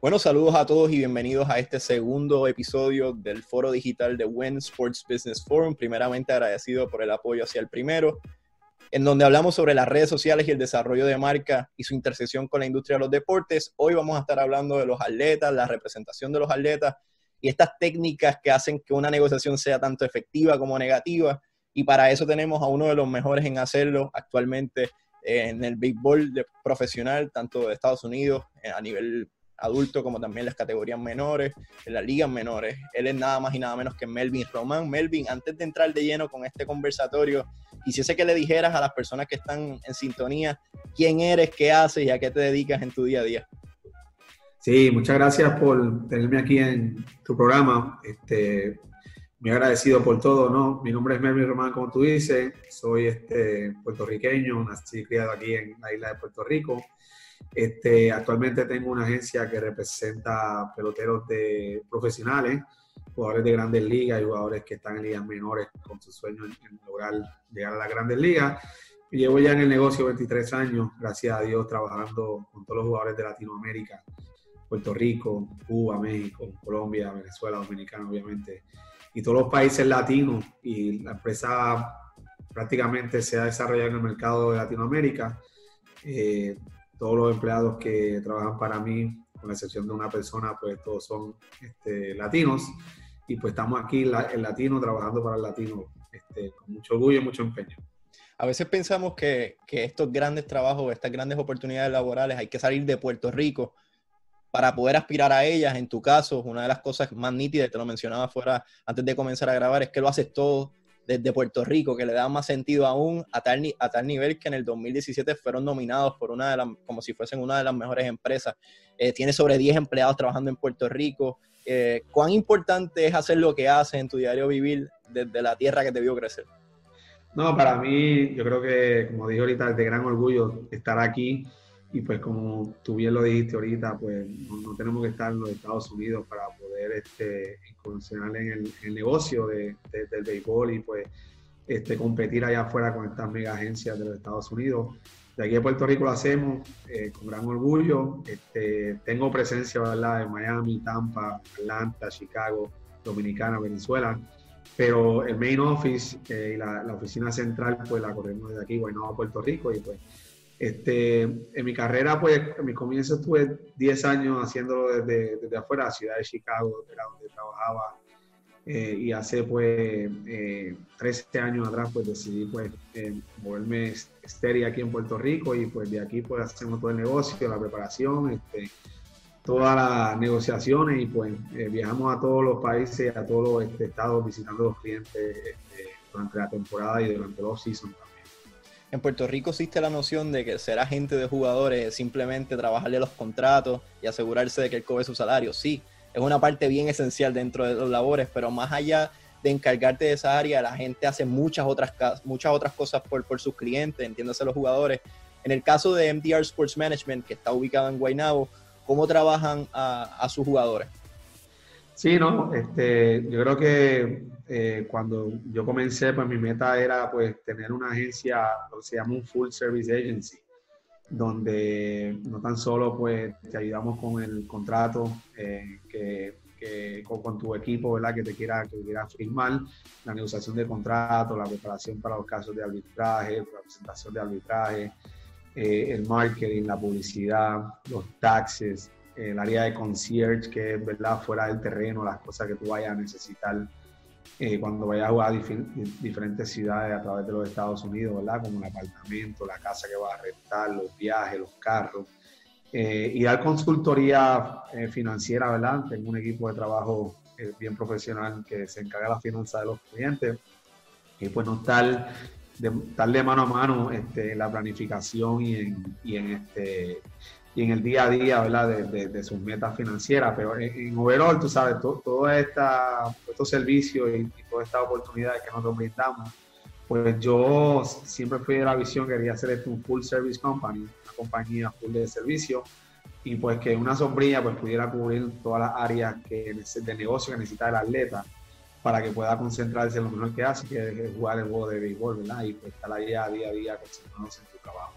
Bueno, saludos a todos y bienvenidos a este segundo episodio del foro digital de WIN Sports Business Forum. Primeramente agradecido por el apoyo hacia el primero, en donde hablamos sobre las redes sociales y el desarrollo de marca y su intersección con la industria de los deportes. Hoy vamos a estar hablando de los atletas, la representación de los atletas y estas técnicas que hacen que una negociación sea tanto efectiva como negativa. Y para eso tenemos a uno de los mejores en hacerlo actualmente en el béisbol profesional, tanto de Estados Unidos eh, a nivel adulto como también las categorías menores, en las ligas menores. Él es nada más y nada menos que Melvin Román. Melvin, antes de entrar de lleno con este conversatorio, quisiese que le dijeras a las personas que están en sintonía quién eres, qué haces y a qué te dedicas en tu día a día. Sí, muchas gracias por tenerme aquí en tu programa. Este, muy agradecido por todo, ¿no? Mi nombre es Melvin Román, como tú dices. Soy este, puertorriqueño, nací y criado aquí en la isla de Puerto Rico. Este, actualmente tengo una agencia que representa peloteros de profesionales, jugadores de grandes ligas y jugadores que están en ligas menores con su sueño en, lograr llegar a las grandes ligas. llevo ya en el negocio 23 años, gracias a Dios, trabajando con todos los jugadores de Latinoamérica, Puerto Rico, Cuba, México, Colombia, Venezuela, Dominicana, obviamente, y todos los países latinos. Y la empresa prácticamente se ha desarrollado en el mercado de Latinoamérica. Eh, todos los empleados que trabajan para mí, con la excepción de una persona, pues todos son este, latinos. Y pues estamos aquí, el latino, trabajando para el latino, este, con mucho orgullo y mucho empeño. A veces pensamos que, que estos grandes trabajos, estas grandes oportunidades laborales, hay que salir de Puerto Rico para poder aspirar a ellas. En tu caso, una de las cosas más nítidas, te lo mencionaba fuera antes de comenzar a grabar, es que lo haces todo desde Puerto Rico, que le da más sentido aún a tal, nivel que en el 2017 fueron nominados por una de las, como si fuesen una de las mejores empresas. Eh, tiene sobre 10 empleados trabajando en Puerto Rico. Eh, ¿Cuán importante es hacer lo que haces en tu diario vivir desde la tierra que te vio crecer? No, para mí, yo creo que, como dije ahorita, es de gran orgullo estar aquí y pues como tú bien lo dijiste ahorita, pues no, tenemos que estar en los Estados Unidos para poder este, incursionar en el, negocio de, del béisbol y pues este, competir allá afuera con estas mega agencias de los Estados Unidos. De aquí a Puerto Rico lo hacemos eh, con gran orgullo. Este, tengo presencia ¿verdad? en Miami, Tampa, Atlanta, Chicago, Dominicana, Venezuela. Pero el main office eh, y la, la, oficina central pues la corremos desde aquí, bueno, a Puerto Rico y pues este, en mi carrera, pues, en mi comienzo estuve 10 años haciéndolo desde, desde afuera, la ciudad de Chicago, era donde trabajaba. Eh, y hace, pues, eh, 13 años atrás, pues, decidí, pues, eh, moverme estéril aquí en Puerto Rico y, pues, de aquí, pues, hacemos todo el negocio, la preparación, este, todas las negociaciones y, pues, eh, viajamos a todos los países, a todos los este, estados visitando a los clientes este, durante la temporada y durante los seasons en Puerto Rico existe la noción de que ser agente de jugadores es simplemente trabajarle los contratos y asegurarse de que él cobre su salario. Sí, es una parte bien esencial dentro de los labores, pero más allá de encargarte de esa área, la gente hace muchas otras, muchas otras cosas por, por sus clientes, entiéndase los jugadores. En el caso de MDR Sports Management, que está ubicado en Guaynabo, ¿cómo trabajan a, a sus jugadores? Sí, no, este, yo creo que eh, cuando yo comencé, pues mi meta era pues tener una agencia, lo que se llama un full service agency, donde no tan solo pues te ayudamos con el contrato eh, que, con, tu equipo, ¿verdad? Que te quiera, que quiera firmar, la negociación de contrato, la preparación para los casos de arbitraje, la presentación de arbitraje, eh, el marketing, la publicidad, los taxes, el área de concierge, que es, ¿verdad? Fuera del terreno, las cosas que tú vayas a necesitar eh, cuando vayas a jugar a diferentes ciudades a través de los Estados Unidos, ¿verdad? Como el apartamento, la casa que vas a rentar, los viajes, los carros. Eh, y dar consultoría eh, financiera, ¿verdad? Tengo un equipo de trabajo bien profesional que se encarga de la finanza de los clientes y pues no estar de, estar de mano a mano este, la planificación y en, y en este y en el día a día. De, de, sus metas financieras. Pero en, overall, tú sabes, todo, esta, estos servicios y, todas estas oportunidades que nosotros brindamos, pues yo siempre fui de la visión que quería hacer esto un full service company, una compañía full de servicio, y pues que una sombrilla pues pudiera cubrir todas las áreas que, de negocio que necesita el atleta para que pueda concentrarse en lo mejor que hace, que es jugar el juego de béisbol, ¿verdad? Y pues estar ahí día a día concentrándose en su trabajo.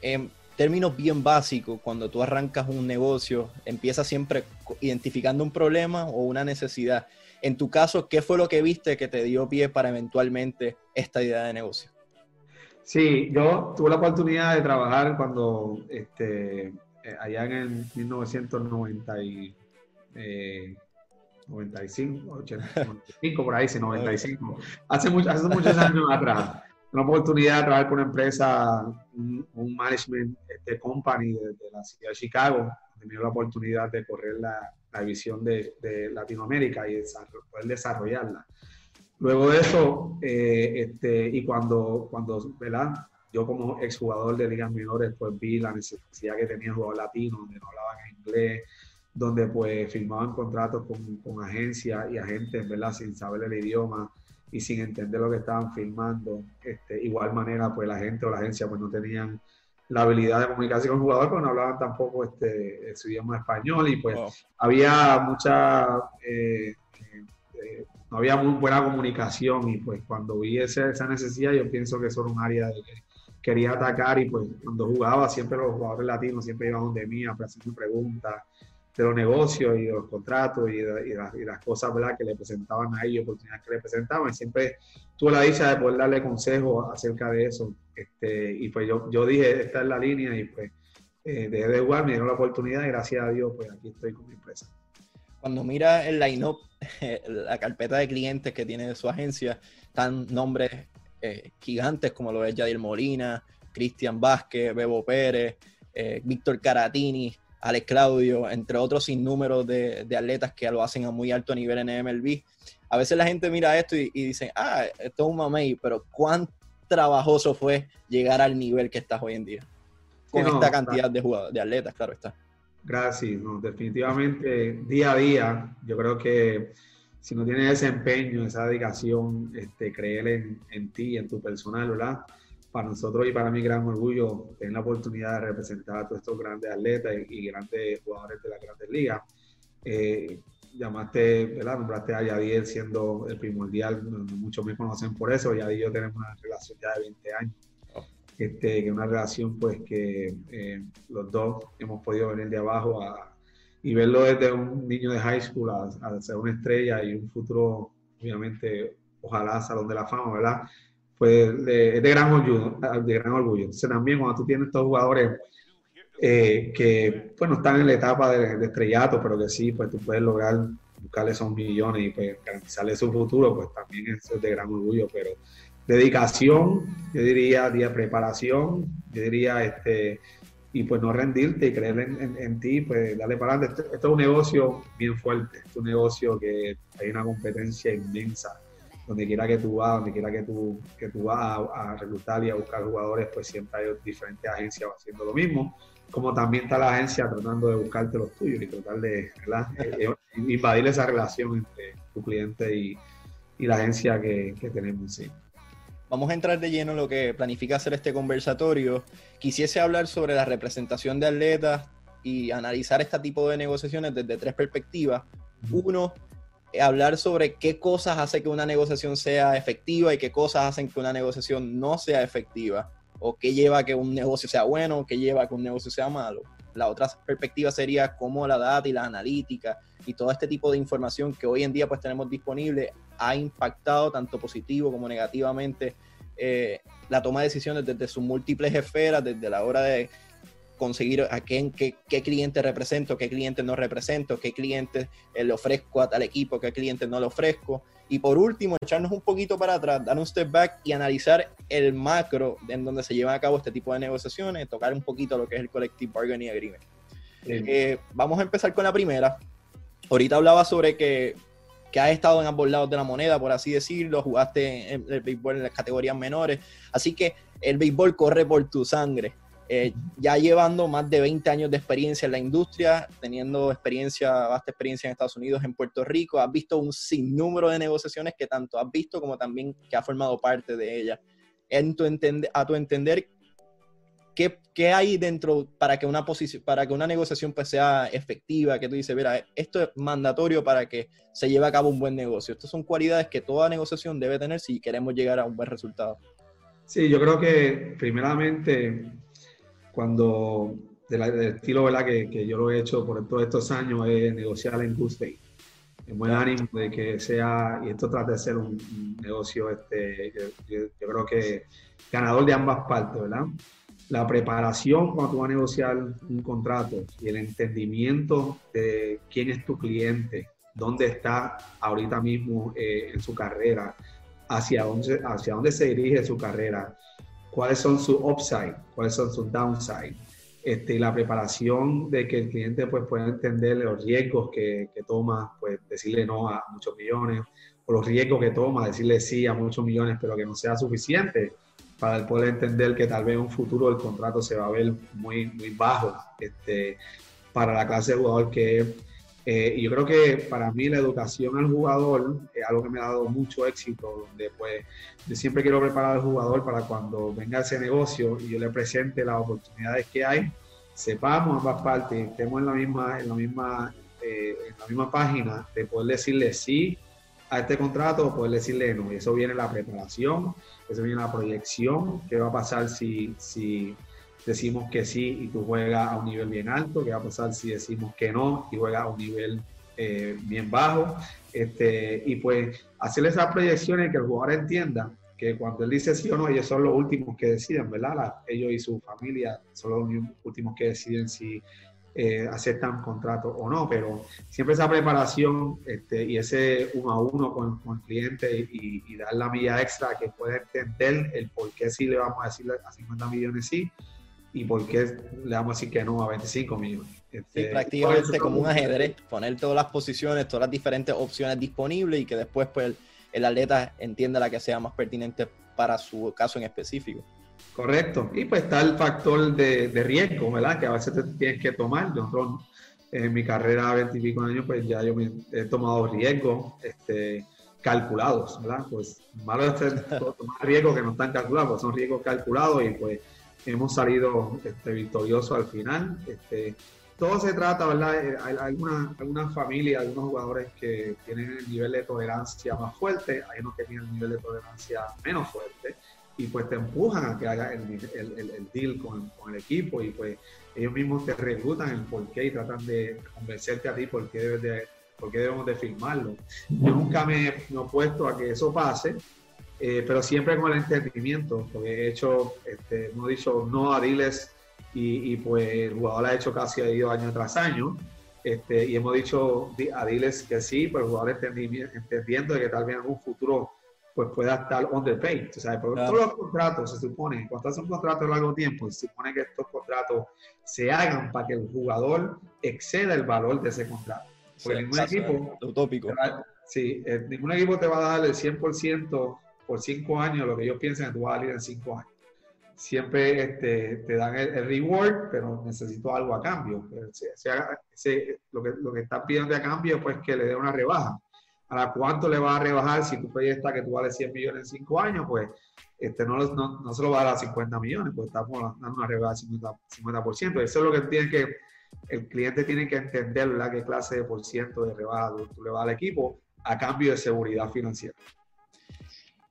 Eh, términos bien básicos, cuando tú arrancas un negocio, empiezas siempre identificando un problema o una necesidad. En tu caso, ¿qué fue lo que viste que te dio pie para eventualmente esta idea de negocio? Sí, yo tuve la oportunidad de trabajar cuando, este, eh, allá en el 1990 y, 95, 85, por ahí, sí, 95. Hace, hace muchos años atrás, una oportunidad de trabajar con una empresa, un, management este, company de, la ciudad de Chicago, dio la oportunidad de correr la, la división de, de, Latinoamérica y poder desarrollarla. Luego de eso, eh, este, y cuando, cuando ¿verdad? yo como exjugador de ligas menores, pues vi la necesidad que tenía el jugador latino, donde no hablaban inglés, donde pues firmaban contratos con, con agencias y agentes, ¿verdad? Sin saber el idioma y sin entender lo que estaban firmando. Este, igual manera, pues la gente o la agencia pues no tenían la habilidad de comunicarse con el jugador, pero no hablaban tampoco este, su idioma español y pues había mucha, eh, eh, no había muy buena comunicación y pues cuando vi esa, esa necesidad yo pienso que eso era un área de que quería atacar y pues cuando jugaba siempre los jugadores latinos siempre iban donde mí a hacerme preguntas de los negocios y de los contratos y, las, cosas ¿verdad? que le presentaban a ellos, oportunidades que le presentaban. Siempre tuve la dicha de poder darle consejos acerca de eso. Este, y pues yo, yo dije, esta es la línea y pues eh, dejé de jugar, me dieron la oportunidad y gracias a Dios pues aquí estoy con mi empresa. Cuando mira el line-up, la carpeta de clientes que tiene su agencia, están nombres eh, gigantes como lo es Yadier Molina, Cristian Vázquez, Bebo Pérez, eh, Víctor Caratini, Alex Claudio, entre otros sinnúmeros de, de atletas que lo hacen a muy alto nivel en MLB. A veces la gente mira esto y, dice, ah, esto es un mamey, pero cuán trabajoso fue llegar al nivel que estás hoy en día. Con esta cantidad de jugadores, de atletas, claro está. Gracias, definitivamente día a día, yo creo que si no tienes ese empeño, esa dedicación, este, creer en, en ti, en tu personal, ¿verdad? Para nosotros y para mí gran orgullo tener la oportunidad de representar a todos estos grandes atletas y, grandes jugadores de las grandes ligas. Eh, llamaste, ¿verdad? Nombraste a Yadier siendo el primordial, muchos me conocen por eso, Yadier y yo tenemos una relación ya de 20 años. Este, que una relación pues que eh, los dos hemos podido venir de abajo a, y verlo desde un niño de high school a, a ser una estrella y un futuro, obviamente, ojalá Salón de la Fama, ¿verdad? Pues de, de, gran orgullo, de gran orgullo. Entonces también cuando tú tienes estos jugadores eh, que pues no están en la etapa de, estrellato, pero que sí, pues tú puedes lograr buscarle esos millones y pues garantizarle su futuro, pues también es de gran orgullo, pero dedicación, yo diría, día preparación, yo diría, este, y pues no rendirte y creer en, en, ti, pues darle para adelante. Esto, esto, es un negocio bien fuerte, es un negocio que hay una competencia inmensa donde quiera que tú vas, donde quiera que tú, que tú vas a, reclutar y a buscar jugadores, pues siempre hay diferentes agencias haciendo lo mismo, como también está la agencia tratando de buscarte los tuyos y tratar de eh, eh, invadir esa relación entre tu cliente y, y la agencia que, que tenemos. Sí. Vamos a entrar de lleno en lo que planifica hacer este conversatorio. Quisiese hablar sobre la representación de atletas y analizar este tipo de negociaciones desde tres perspectivas. Uno, hablar sobre qué cosas hace que una negociación sea efectiva y qué cosas hacen que una negociación no sea efectiva, o qué lleva a que un negocio sea bueno, o qué lleva a que un negocio sea malo. La otra perspectiva sería cómo la data y la analítica y todo este tipo de información que hoy en día pues tenemos disponible ha impactado tanto positivo como negativamente eh, la toma de decisiones desde sus múltiples esferas, desde la hora de conseguir a quién, qué, qué, cliente represento, qué cliente no represento, qué cliente eh, le ofrezco a tal equipo, qué cliente no le ofrezco. Y por último, echarnos un poquito para atrás, dar un step back y analizar el macro en donde se llevan a cabo este tipo de negociaciones, tocar un poquito lo que es el Collective Bargaining Agreement. Eh, vamos a empezar con la primera. Ahorita hablaba sobre que, que has estado en ambos lados de la moneda, por así decirlo, jugaste en el béisbol en las categorías menores, así que el béisbol corre por tu sangre. Eh, ya llevando más de 20 años de experiencia en la industria, teniendo experiencia, vasta experiencia en Estados Unidos, en Puerto Rico, has visto un sinnúmero de negociaciones que tanto has visto como también que has formado parte de ellas. En tu a tu entender, ¿qué, ¿qué, hay dentro para que una para que una negociación pues, sea efectiva? Que tú dices, mira, esto es mandatorio para que se lleve a cabo un buen negocio. Estas son cualidades que toda negociación debe tener si queremos llegar a un buen resultado. Sí, yo creo que primeramente cuando, del estilo ¿verdad? Que, que, yo lo he hecho por todos estos años, es negociar en good faith. En buen ánimo de que sea, y esto trata de ser un, negocio, este, yo, yo, creo que ganador de ambas partes, ¿verdad? La preparación cuando tú vas a negociar un contrato y el entendimiento de quién es tu cliente, dónde está ahorita mismo eh, en su carrera, hacia dónde, hacia dónde se dirige su carrera, cuáles son sus upside, cuáles son sus downside. Este, la preparación de que el cliente pues, pueda entender los riesgos que, que, toma, pues decirle no a muchos millones, o los riesgos que toma, decirle sí a muchos millones, pero que no sea suficiente para poder entender que tal vez en un futuro el contrato se va a ver muy, muy bajo este, para la clase de jugador que eh, y yo creo que para mí la educación al jugador es algo que me ha dado mucho éxito, donde pues yo siempre quiero preparar al jugador para cuando venga ese negocio y yo le presente las oportunidades que hay, sepamos ambas partes, estemos en la misma, en la misma, eh, en la misma página de poder decirle sí a este contrato o poder decirle no. Y eso viene la preparación, eso viene la proyección, qué va a pasar si, si decimos que sí y tú juegas a un nivel bien alto, qué va a pasar si decimos que no y juegas a un nivel eh, bien bajo. Este, y pues hacerle esas proyecciones que el jugador entienda que cuando él dice sí o no, ellos son los últimos que deciden, ¿verdad? ellos y su familia son los últimos que deciden si eh, aceptan contrato o no, pero siempre esa preparación este, y ese uno a uno con, el cliente y, y, dar la milla extra que pueda entender el por qué sí le vamos a decir a 50 millones sí y por qué le vamos a decir que no a 25 millones. Este, sí, prácticamente como un ajedrez, poner todas las posiciones, todas las diferentes opciones disponibles y que después pues el, atleta entienda la que sea más pertinente para su caso en específico. Correcto. Y pues está el factor de, de riesgo, ¿verdad? Que a veces te tienes que tomar. Nosotros en mi carrera de 20 y pico años, pues ya yo me he tomado riesgos este, calculados, ¿verdad? Pues malo es tomar riesgos que no están calculados, pues son riesgos calculados y pues hemos salido este, victoriosos al final. Este, todo se trata, ¿verdad? Eh, hay algunas alguna familias, algunos jugadores que tienen el nivel de tolerancia más fuerte, hay unos que tienen el nivel de tolerancia menos fuerte, y pues te empujan a que hagas el, el, el, deal con, con, el equipo, y pues ellos mismos te reclutan el por qué y tratan de convencerte a ti por qué, debes de, por qué debemos de firmarlo. Yo nunca me he opuesto a que eso pase, eh, pero siempre con el entendimiento, porque he hecho, este, hemos dicho no a diles y, pues el jugador ha hecho casi ha ido año tras año, este, y hemos dicho a diles que sí, pero el jugador entendiendo de que tal vez en un futuro pues pueda estar underpaid. O sea, todos los contratos se supone, cuando haces un contrato de largo tiempo, se supone que estos contratos se hagan para que el jugador exceda el valor de ese contrato. Porque ningún equipo... Utópico. Sí, eh, ningún equipo te va a dar el 100% por cinco años lo que ellos piensan que tú vas a salir en cinco años. Siempre este, te dan el, reward, pero necesito algo a cambio. lo, que, lo que están pidiendo a cambio pues que le dé una rebaja. ¿A cuánto le va a rebajar si tú proyectas que tú vales 100 millones en cinco años? Pues este, no, no, no, se lo va a dar a 50 millones, pues estamos dando una rebaja del 50%, Eso es lo que tiene que, el cliente tiene que entender, ¿verdad? Qué clase de por ciento de rebaja tú le vas al equipo a cambio de seguridad financiera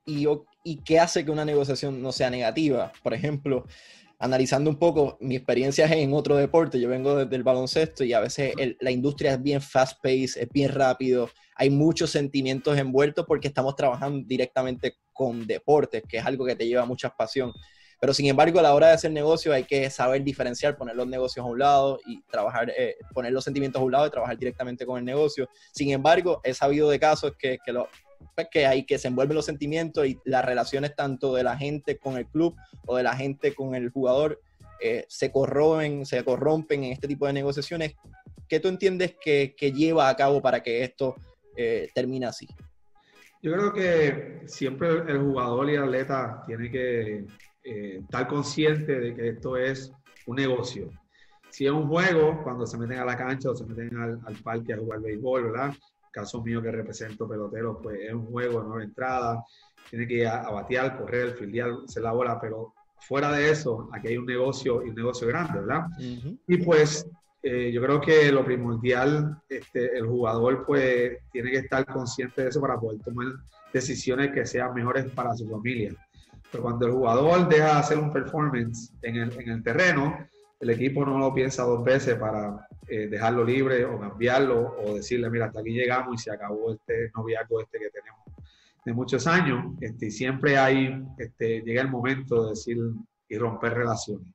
y, y qué hace que una negociación no sea negativa. Por ejemplo, analizando un poco mi experiencia en otro deporte, yo vengo desde el baloncesto y a veces la industria es bien fast-paced, es bien rápido, hay muchos sentimientos envueltos porque estamos trabajando directamente con deportes, que es algo que te lleva mucha pasión. Pero sin embargo, a la hora de hacer negocio hay que saber diferenciar, poner los negocios a un lado y trabajar, eh, poner los sentimientos a un lado y trabajar directamente con el negocio. Sin embargo, he sabido de casos que, que que hay que se envuelven los sentimientos y las relaciones tanto de la gente con el club o de la gente con el jugador eh, se corrompen, se corrompen en este tipo de negociaciones. ¿Qué tú entiendes que, que lleva a cabo para que esto eh, termine así? Yo creo que siempre el jugador y el atleta tiene que eh, estar consciente de que esto es un negocio. Si es un juego, cuando se meten a la cancha o se meten al, al parque a jugar béisbol, ¿verdad? Caso mío que represento peloteros, pues es un juego de nueva entrada, tiene que ir a, batear, correr, fildear, hacer la bola, pero fuera de eso, aquí hay un negocio y un negocio grande, ¿verdad? Y pues eh, yo creo que lo primordial, este, el jugador pues tiene que estar consciente de eso para poder tomar decisiones que sean mejores para su familia. Pero cuando el jugador deja de hacer un performance en el, en el terreno, el equipo no lo piensa dos veces para eh, dejarlo libre o cambiarlo o decirle, mira, hasta aquí llegamos y se acabó este noviazgo este que tenemos de muchos años. Este, y siempre hay, este, llega el momento de decir y romper relaciones.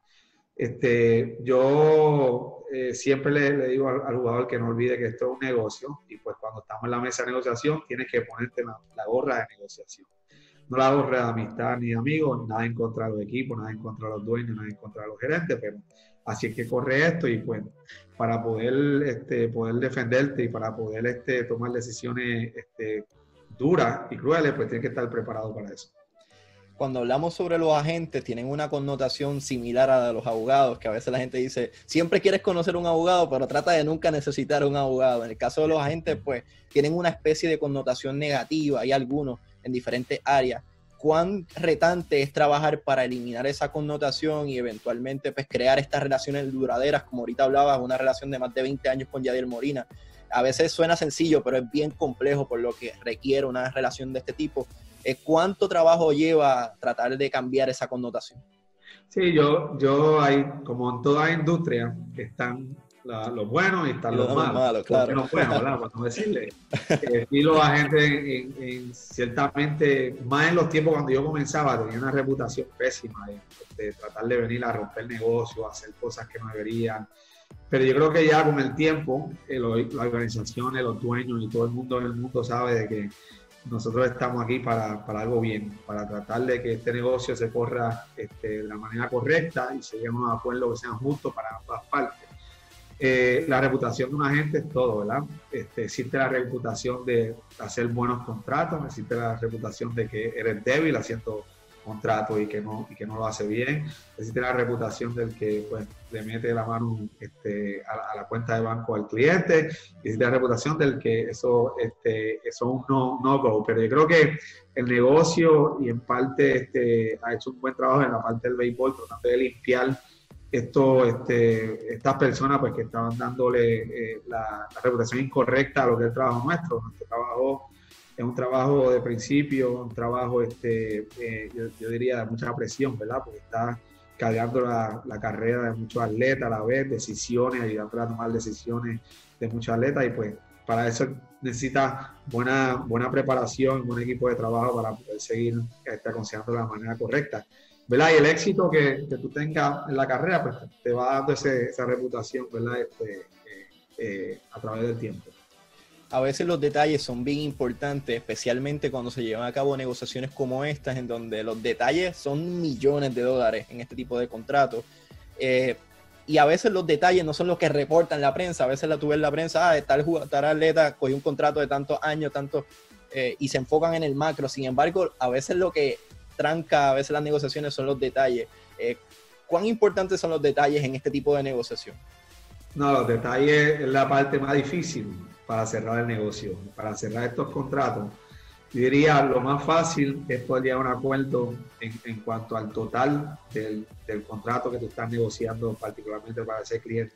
Este, yo eh, siempre le, digo al, jugador que no olvide que esto es un negocio y pues cuando estamos en la mesa de negociación tienes que ponerte la, gorra de negociación. No la gorra de amistad ni de amigos, nada en contra de los equipos, nada en contra de los dueños, nada en contra de los gerentes, pero así es que corre esto y pues para poder, este, poder defenderte y para poder este, tomar decisiones este, duras y crueles, pues tienes que estar preparado para eso cuando hablamos sobre los agentes, tienen una connotación similar a la de los abogados, que a veces la gente dice, siempre quieres conocer un abogado, pero trata de nunca necesitar un abogado. En el caso de los agentes, pues tienen una especie de connotación negativa, hay algunos en diferentes áreas. ¿Cuán retante es trabajar para eliminar esa connotación y eventualmente pues, crear estas relaciones duraderas, como ahorita hablabas, una relación de más de 20 años con Yadiel Morina? A veces suena sencillo, pero es bien complejo por lo que requiere una relación de este tipo ¿cuánto trabajo lleva tratar de cambiar esa connotación? Sí, yo, yo hay, como en toda industria, están los buenos y están los, malos. claro. Los buenos, ¿verdad? Para no decirle. Eh, y los agentes, en, ciertamente, más en los tiempos cuando yo comenzaba, tenía una reputación pésima de, tratar de venir a romper negocios, hacer cosas que no deberían. Pero yo creo que ya con el tiempo, eh, las organizaciones, los dueños y todo el mundo en el mundo sabe de que nosotros estamos aquí para, para, algo bien, para tratar de que este negocio se corra este, de la manera correcta y se llegue a un acuerdo que sean justos para ambas partes. Eh, la reputación de un agente es todo, ¿verdad? Este, existe la reputación de hacer buenos contratos, existe la reputación de que eres débil haciendo contrato y que no, y que no lo hace bien. Existe la reputación del que pues, le mete la mano este, a, la cuenta de banco al cliente. Existe la reputación del que eso, este, eso es un no, no go. Pero yo creo que el negocio y en parte este, ha hecho un buen trabajo en la parte del béisbol, tratando de limpiar esto, este, estas personas pues, que estaban dándole eh, la, la, reputación incorrecta a lo que es el trabajo nuestro. Nuestro trabajo es un trabajo de principio, un trabajo, este, eh, yo, diría, de mucha presión, ¿verdad? Porque está cargando la, carrera de muchos atletas a la vez, decisiones, ayudando a tomar decisiones de muchos atletas y pues para eso necesita buena, buena preparación, un equipo de trabajo para poder seguir este, aconsejando de la manera correcta. ¿Verdad? Y el éxito que, que, tú tengas en la carrera, pues te va dando esa reputación, ¿verdad? Este, eh, eh, a través del tiempo a veces los detalles son bien importantes, especialmente cuando se llevan a cabo negociaciones como estas, en donde los detalles son millones de dólares en este tipo de contratos. Eh, y a veces los detalles no son los que reportan la prensa. A veces la tuve en la prensa, ah, tal, tal atleta cogió un contrato de tantos años, tanto, eh, y se enfocan en el macro. Sin embargo, a veces lo que tranca a veces las negociaciones son los detalles. Eh, ¿Cuán importantes son los detalles en este tipo de negociación? No, los detalles es la parte más difícil para cerrar el negocio, para cerrar estos contratos. Yo diría, lo más fácil es poder llegar a un acuerdo en, cuanto al total del, contrato que tú estás negociando, particularmente para ese cliente.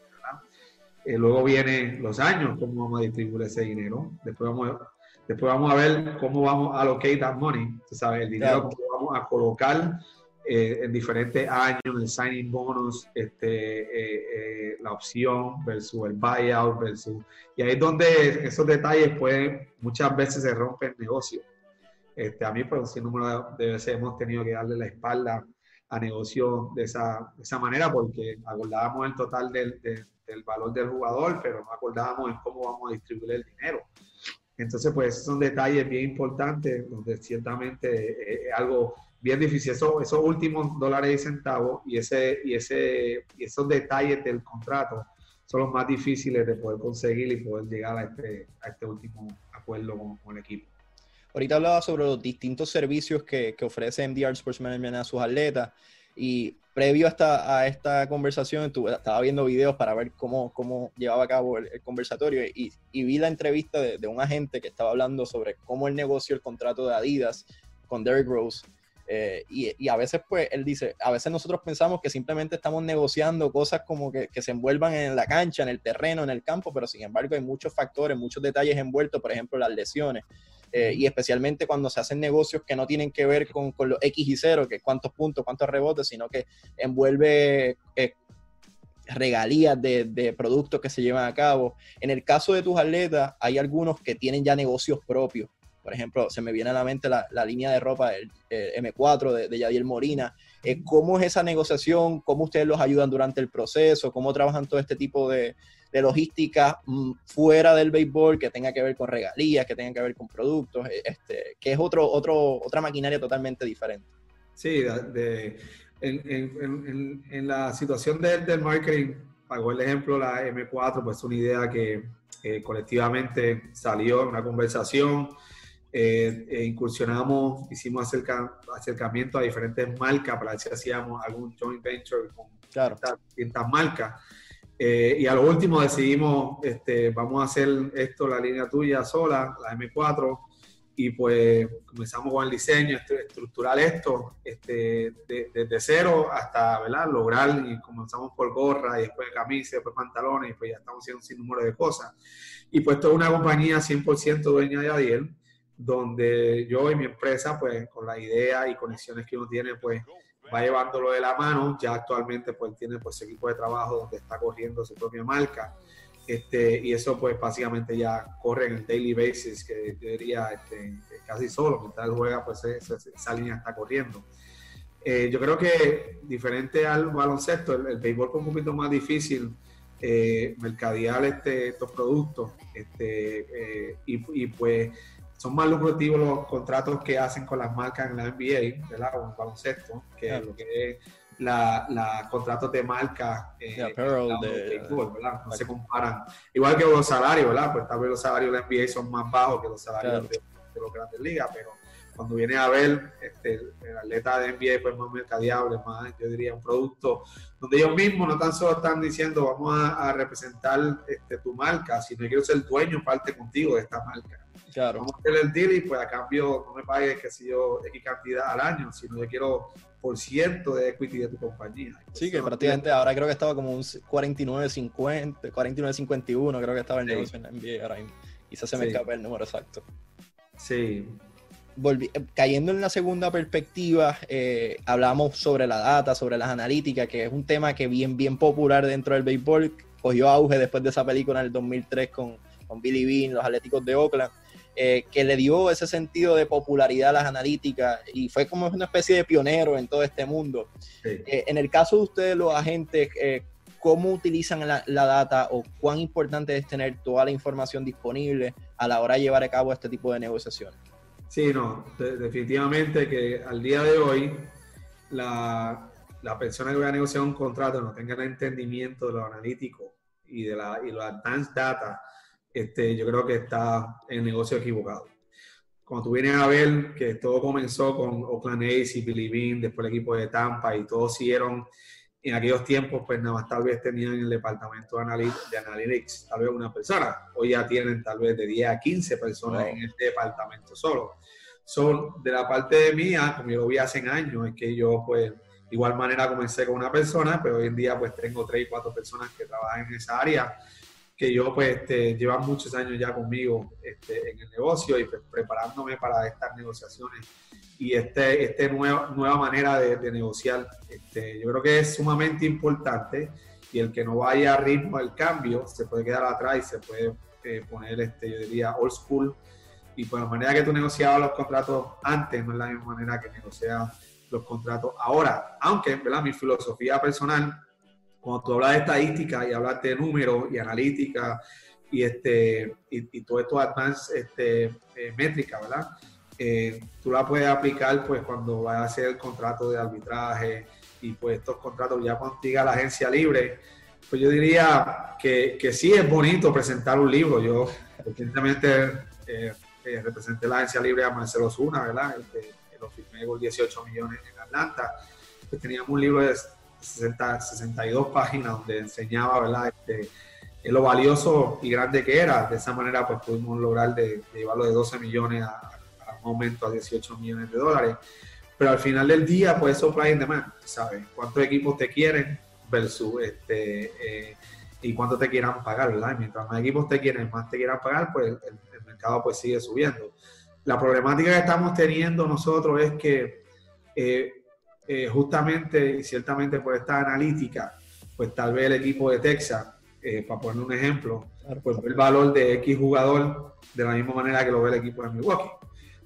Eh, luego vienen los años, cómo vamos a distribuir ese dinero. Después vamos, después vamos a ver cómo vamos a allocate that money, sabes, el dinero que vamos a colocar eh, en diferentes años, el signing bonus, este, eh, eh, la opción versus el buyout, versus... Y ahí es donde esos detalles pueden, muchas veces se rompen el negocio. Este, a mí, pues, sin número de veces hemos tenido que darle la espalda a negocio de esa, de esa manera porque acordábamos el total del, del, valor del jugador, pero no acordábamos en cómo vamos a distribuir el dinero. Entonces, pues, son detalles bien importantes donde ciertamente es algo bien difícil. Eso, esos últimos dólares y centavos y, ese, y, ese, y esos detalles del contrato son los más difíciles de poder conseguir y poder llegar a este, a este último acuerdo con, el equipo. Ahorita hablaba sobre los distintos servicios que, que ofrece MDR Sports Management a sus atletas y previo a esta, a esta conversación estaba viendo videos para ver cómo, cómo llevaba a cabo el, conversatorio y, y, vi la entrevista de, de, un agente que estaba hablando sobre cómo el negocio, el contrato de Adidas con Derrick Rose eh, y, a veces, pues, él dice, a veces nosotros pensamos que simplemente estamos negociando cosas como que, se envuelvan en la cancha, en el terreno, en el campo, pero sin embargo hay muchos factores, muchos detalles envueltos, por ejemplo, las lesiones. Eh, y especialmente cuando se hacen negocios que no tienen que ver con, los X y 0, que cuántos puntos, cuántos rebotes, sino que envuelve eh, regalías de, productos que se llevan a cabo. En el caso de tus atletas, hay algunos que tienen ya negocios propios. Por ejemplo, se me viene a la mente la, línea de ropa del M4 de, de Molina. Eh, ¿Cómo es esa negociación? ¿Cómo ustedes los ayudan durante el proceso? ¿Cómo trabajan todo este tipo de, logística mm, fuera del béisbol que tenga que ver con regalías, que tenga que ver con productos, eh, este, que es otro, otro, otra maquinaria totalmente diferente? Sí, de, en, la situación del marketing, pagó el ejemplo la M4, pues es una idea que colectivamente salió en una conversación. Eh, eh, incursionamos, hicimos acercamiento a diferentes marcas para ver si hacíamos algún joint venture con claro. distintas marcas. Eh, y a lo último decidimos, este, vamos a hacer esto, la línea tuya sola, la M4, y pues comenzamos con el diseño, estructurar esto este, desde cero hasta ¿verdad? lograr, y comenzamos por gorra, y después camisa, después pantalones, y pues ya estamos haciendo un sinnúmero de cosas. Y pues toda una compañía 100% dueña de Adiel, donde yo y mi empresa, pues con la idea y conexiones que uno tiene, pues va llevándolo de la mano. Ya actualmente pues tiene pues equipo de trabajo donde está corriendo su propia marca. Este, y eso pues básicamente ya corre en el daily basis, que yo diría este, casi solo, mientras juega pues esa línea está corriendo. Eh, yo creo que diferente al baloncesto, el, béisbol es un poquito más difícil eh, mercadear este, estos productos este, eh, y, pues son más lucrativos los contratos que hacen con las marcas en la NBA, ¿verdad? O en baloncesto, que lo que es la, la contratos de marca eh, de, ¿verdad? No se comparan. Igual que los salarios, ¿verdad? Pues tal vez los salarios de la NBA son más bajos que los salarios de, de, los grandes ligas, pero cuando viene a ver este, el atleta de NBA pues más mercadeable, más, yo diría, un producto donde ellos mismos no tan solo están diciendo vamos a, representar este, tu marca, sino que quiero ser dueño parte contigo de esta marca. Claro. Vamos a hacer el deal y pues a cambio no me pagues que si yo X cantidad al año, sino yo quiero por ciento de equity de tu compañía. Sí, que prácticamente ahora creo que estaba como un 49-50, 49-51, creo que estaba el negocio en la NBA ahora mismo. Quizás se me escape el número exacto. Sí, eh, cayendo en la segunda perspectiva, eh, hablamos sobre la data, sobre las analíticas, que es un tema que bien, bien popular dentro del béisbol, cogió auge después de esa película en el 2003 con, con Billy Bean, los Atléticos de Oakland, eh, que le dio ese sentido de popularidad a las analíticas y fue como una especie de pionero en todo este mundo. en el caso de ustedes, los agentes, ¿cómo utilizan la, la, data o cuán importante es tener toda la información disponible a la hora de llevar a cabo este tipo de negociaciones? Sí, no, definitivamente que al día de hoy la, la, persona que va a negociar un contrato no tenga el entendimiento de lo analítico y de la y los advanced data, este, yo creo que está en el negocio equivocado. Cuando tú vienes a ver que todo comenzó con Oakland A's y Billy Bean, después el equipo de Tampa y todos siguieron en aquellos tiempos, pues nada más tal vez tenían el departamento de, analytics, tal vez una persona. Hoy ya tienen tal vez de 10 a 15 personas en este departamento solo. Son de la parte mía, como yo lo vi hace años, es que yo pues de igual manera comencé con una persona, pero hoy en día pues tengo 3 y 4 personas que trabajan en esa área, que yo pues este, muchos años ya conmigo este, en el negocio y pues, preparándome para estas negociaciones y este, este nueva, nueva manera de, negociar. Este, yo creo que es sumamente importante y el que no vaya a ritmo del cambio se puede quedar atrás y se puede eh, poner, este, yo diría, old school. Y por la manera que tú negociabas los contratos antes no es la misma manera que negocias los contratos ahora. Aunque, ¿verdad? Mi filosofía personal, cuando tú hablas de estadística y hablas de números y analítica y, este, y, todo esto advanced este, eh, métrica, ¿verdad? Eh, tú la puedes aplicar pues cuando vayas a hacer el contrato de arbitraje y pues estos contratos ya cuando la agencia libre, pues yo diría que, que, sí es bonito presentar un libro. Yo recientemente eh, eh, representé la agencia libre a Marcelo Zuna, ¿verdad? Este, lo firmé por 18 millones en Atlanta. Pues teníamos un libro de 60, 62 páginas donde enseñaba, ¿verdad? Este, lo valioso y grande que era. De esa manera, pues pudimos lograr de, llevarlo de 12 millones a, aumento a 18 millones de dólares. Pero al final del día, pues supply and demand, ¿sabes? ¿Cuántos equipos te quieren versus este, eh, y cuánto te quieran pagar, ¿verdad? mientras más equipos te quieren, más te quieran pagar, pues el, mercado pues sigue subiendo. La problemática que estamos teniendo nosotros es que eh, eh, justamente y ciertamente por esta analítica, pues tal vez el equipo de Texas, eh, para poner un ejemplo, pues ve el valor de X jugador de la misma manera que lo ve el equipo de Milwaukee.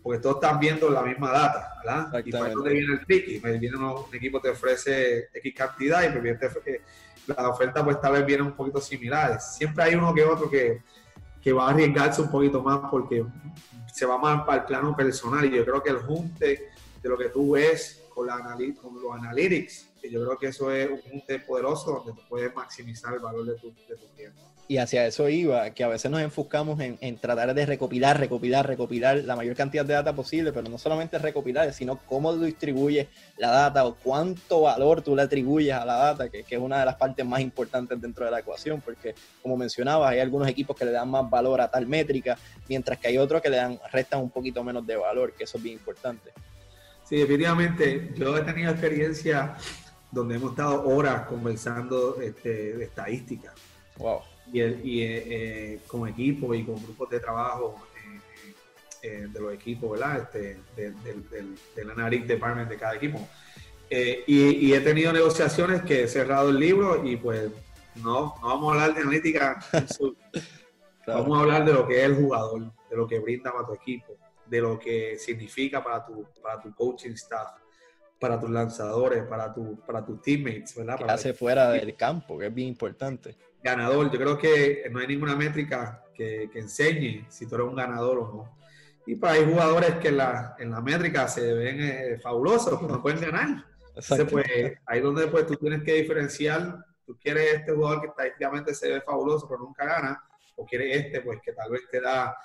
Porque todos están viendo la misma data, ¿verdad? Y para eso te viene el pick, pues viene un, equipo te ofrece X cantidad y pues la oferta pues tal vez viene un poquito similares. Siempre hay uno que otro que, que va a arriesgarse un poquito más porque se va más para el plano personal y yo creo que el junte de lo que tú ves con, los analytics, que yo creo que eso es un junte poderoso donde tú puedes maximizar el valor de tu, de. Y hacia eso iba, que a veces nos enfocamos en, tratar de recopilar, recopilar, recopilar la mayor cantidad de data posible, pero no solamente recopilar, sino cómo distribuyes la data o cuánto valor tú le atribuyes a la data, que, que, es una de las partes más importantes dentro de la ecuación, porque como mencionabas, hay algunos equipos que le dan más valor a tal métrica, mientras que hay otros que le dan, restan un poquito menos de valor, que eso es bien importante. Sí, definitivamente. Yo he tenido experiencia donde hemos estado horas conversando este, de estadística. Wow. Y, y eh, eh, con equipos y con grupos de trabajo eh, de los equipos, ¿verdad? Este, del, del Analytics Department de cada equipo. Y, y, he tenido negociaciones que he cerrado el libro y pues no, no vamos a hablar de analítica. Vamos a hablar de lo que es el jugador, de lo que brinda para tu equipo de lo que significa para tu, para tu coaching staff, para tus lanzadores, para, tu, para tus teammates, ¿verdad? Que hace fuera del campo, que es bien importante. Ganador, yo creo que no hay ninguna métrica que, que enseñe si tú eres un ganador o no. Y para hay jugadores que en la, en la métrica se ven eh, fabulosos, pero no pueden ganar. Entonces, pues, ahí donde pues, tú tienes que diferenciar, tú quieres este jugador que estadísticamente se ve fabuloso, pero nunca gana, o quieres este, pues que tal vez te da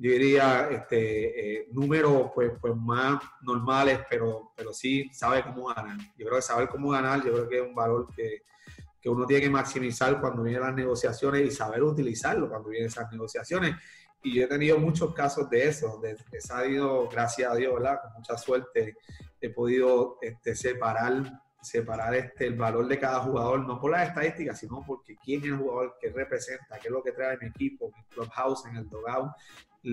yo diría, este, eh, números pues, pues más normales, pero, pero sí sabe cómo ganar. Yo creo que saber cómo ganar, yo creo que es un valor que, que uno tiene que maximizar cuando vienen las negociaciones y saber utilizarlo cuando vienen esas negociaciones. Y yo he tenido muchos casos de eso, donde he sabido, gracias a Dios, ¿verdad? con mucha suerte, he podido este, separar separar este, el valor de cada jugador, no por las estadísticas, sino porque quién es el jugador, qué representa, qué es lo que trae mi equipo, mi clubhouse, en el dogout,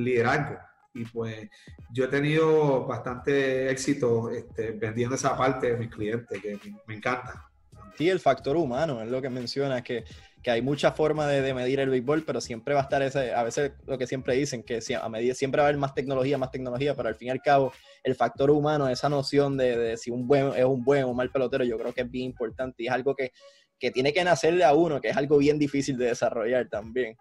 liderazgo. Y pues yo he tenido bastante éxito este, vendiendo esa parte de mis clientes, que me, encanta. Sí, el factor humano es lo que menciona, que, que hay muchas formas de, de, medir el béisbol, pero siempre va a estar ese, a veces lo que siempre dicen, que a medida, siempre va a haber más tecnología, más tecnología, pero al fin y al cabo el factor humano, esa noción de, de si un buen es un buen o un mal pelotero, yo creo que es bien importante y es algo que, que tiene que nacerle a uno, que es algo bien difícil de desarrollar también.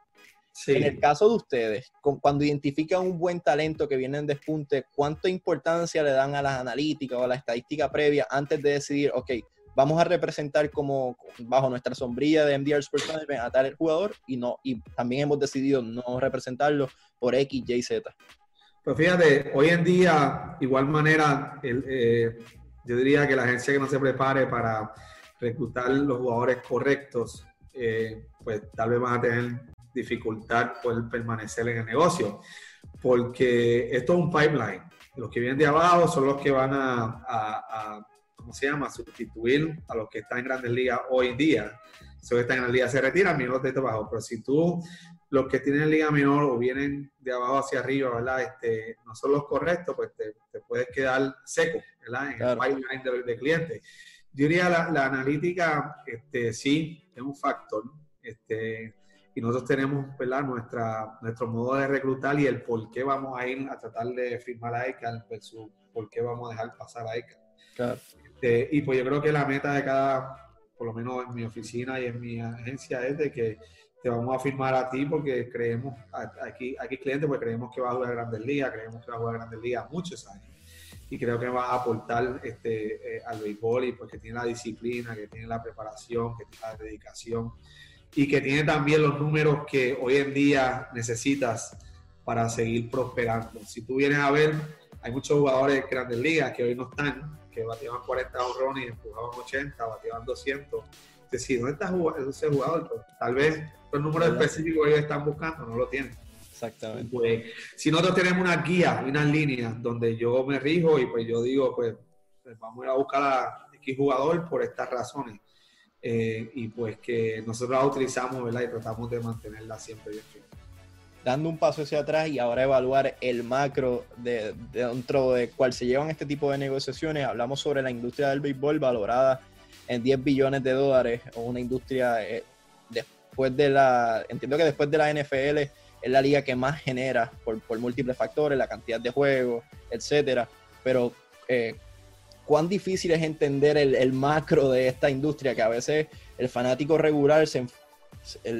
En el caso de ustedes, cuando identifican un buen talento que viene en despunte, ¿cuánta importancia le dan a las analíticas o a la estadística previa antes de decidir, ok, vamos a representar como bajo nuestra sombrilla de MDR Sports Management a tal jugador y no y también hemos decidido no representarlo por X, Y, Z? Pues fíjate, hoy en día, igual manera, eh, yo diría que la agencia que no se prepare para reclutar los jugadores correctos, eh, pues tal vez van a tener dificultad poder permanecer en el negocio, porque esto es un pipeline. Los que vienen de abajo son los que van a, ¿cómo se llama?, sustituir a los que están en grandes ligas hoy en día. Los que están en la liga se retiran, los de abajo. Pero si tú, los que tienen liga menor o vienen de abajo hacia arriba, ¿verdad? Este, no son los correctos, pues te, puedes quedar seco, ¿verdad? En el pipeline de, clientes. Yo diría la, la analítica, este, sí, es un factor. Este, y nosotros tenemos ¿verdad? Nuestra, nuestro modo de reclutar y el por qué vamos a ir a tratar de firmar a ECA versus por qué vamos a dejar pasar a ECA. Este, y pues yo creo que la meta de cada, por lo menos en mi oficina y en mi agencia, es de que te vamos a firmar a ti porque creemos, aquí, aquí clientes, pues creemos que va a jugar Grandes Ligas, creemos que va a jugar Grandes Ligas muchos años. Y creo que va a aportar este, eh, al béisbol y porque tiene la disciplina, que tiene la preparación, que tiene la dedicación y que tiene también los números que hoy en día necesitas para seguir prosperando. Si tú vienes a ver, hay muchos jugadores de grandes ligas que hoy no están, que bateaban 40 honrones empujaban 80, bateaban 200. Es decir, ¿dónde está ese jugador? Pues, tal vez los números específicos que ellos están buscando no lo tienen. Exactamente. Pues, si nosotros tenemos una guía y unas líneas donde yo me rijo y pues yo digo, pues, pues vamos a ir a buscar a X jugador por estas razones eh, y pues que nosotros la utilizamos ¿verdad? y tratamos de mantenerla siempre bien. Dando un paso hacia atrás y ahora evaluar el macro de, dentro de cuál se llevan este tipo de negociaciones, hablamos sobre la industria del béisbol valorada en 10 billones de dólares, o una industria eh, después de la, entiendo que después de la NFL es la liga que más genera por, por múltiples factores, la cantidad de juegos, etcétera, pero eh, cuán difícil es entender el, el, macro de esta industria, que a veces el fanático regular se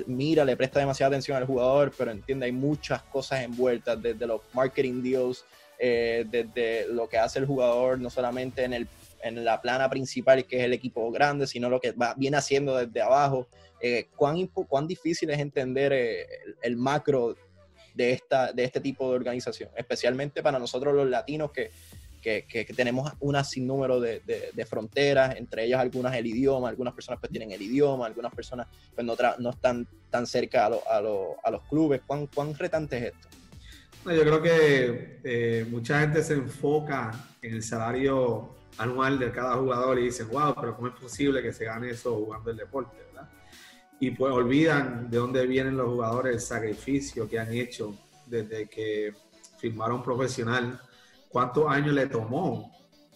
mira, le presta demasiada atención al jugador, pero entiende, hay muchas cosas envueltas, desde los marketing deals, eh, desde lo que hace el jugador, no solamente en, el, en la plana principal, que es el equipo grande, sino lo que va, viene haciendo desde abajo. Eh, ¿cuán, ¿Cuán difícil es entender eh, el, macro de, esta, de este tipo de organización? Especialmente para nosotros los latinos que que, tenemos un sinnúmero de, de, fronteras, entre ellas algunas el idioma, algunas personas pues tienen el idioma, algunas personas pues no, no están tan cerca a, a, los clubes. ¿Cuán, ¿Cuán, retante es esto? yo creo que eh, mucha gente se enfoca en el salario anual de cada jugador y dice, wow, pero ¿cómo es posible que se gane eso jugando el deporte? ¿verdad? Y pues olvidan de dónde vienen los jugadores, el sacrificio que han hecho desde que firmaron profesional cuántos años le tomó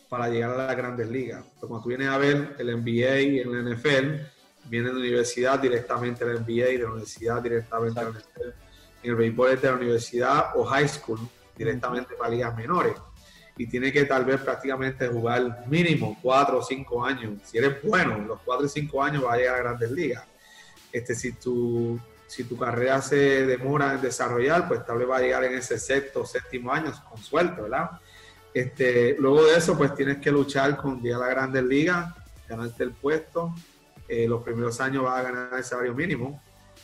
para llegar a las grandes ligas. Pues cuando tú vienes a ver el NBA y el NFL, viene de la universidad directamente al NBA, de la universidad directamente al NFL. En el béisbol es de la universidad o high school directamente para ligas menores. Y tiene que tal vez prácticamente jugar mínimo cuatro o cinco años. Si eres bueno, los cuatro o cinco años va a llegar a grandes ligas. Este, si tu, si tu carrera se demora en desarrollar, pues tal vez va a llegar en ese sexto o séptimo año con suerte, ¿verdad? Este, luego de eso, pues tienes que luchar con día a la Grandes Ligas, ganarte el puesto. Eh, los primeros años vas a ganar el salario mínimo.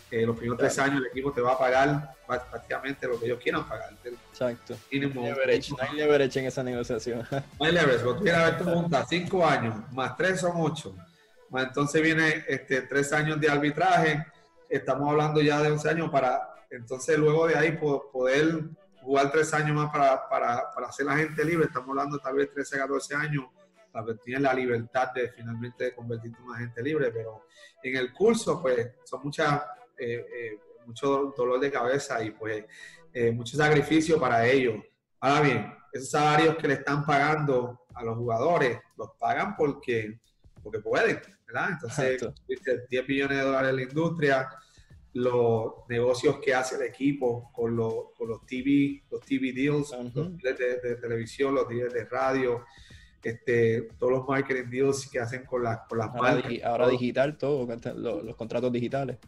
Eh, los primeros tres años el equipo te va a pagar prácticamente lo que ellos quieran pagar. Exacto. Mínimo, leverage, no hay leverage en esa negociación. No hay leverage. Tú vienes a ver tu junta, cinco años, más tres son ocho. Más entonces viene este, tres años de arbitraje. Estamos hablando ya de 11 años para entonces luego de ahí poder jugar tres años más para, para, para hacer la gente libre, estamos hablando tal vez 13, 14 años, para que tienes la libertad de finalmente convertirte en un agente libre, pero en el curso pues son muchas, eh, eh, mucho dolor de cabeza y pues eh, mucho sacrificio para ellos. Ahora bien, esos salarios que le están pagando a los jugadores, los pagan porque, porque pueden, ¿verdad? Entonces, 10 millones de dólares en la industria, los negocios que hace el equipo con, los, con los TV, los TV deals, los deals de, televisión, los deals de radio, este, todos los marketing deals que hacen con, las con las ahora, ahora digital, todo, los, contratos digitales.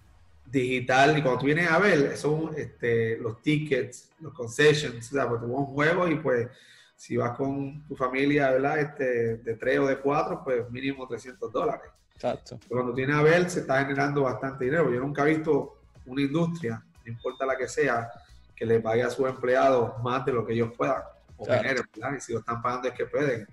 Digital, y cuando tú vienes a ver, son este, los tickets, los concessions, o sea, pues tú vas un juego y pues si vas con tu familia, ¿verdad? Este, de tres o de cuatro, pues mínimo 300 dólares. Exacto. Cuando tiene a ver, se está generando bastante dinero. Yo nunca he visto una industria, no importa la que sea, que le pague a sus empleados más de lo que ellos puedan o generen, ¿verdad? Y si lo están pagando es que pueden.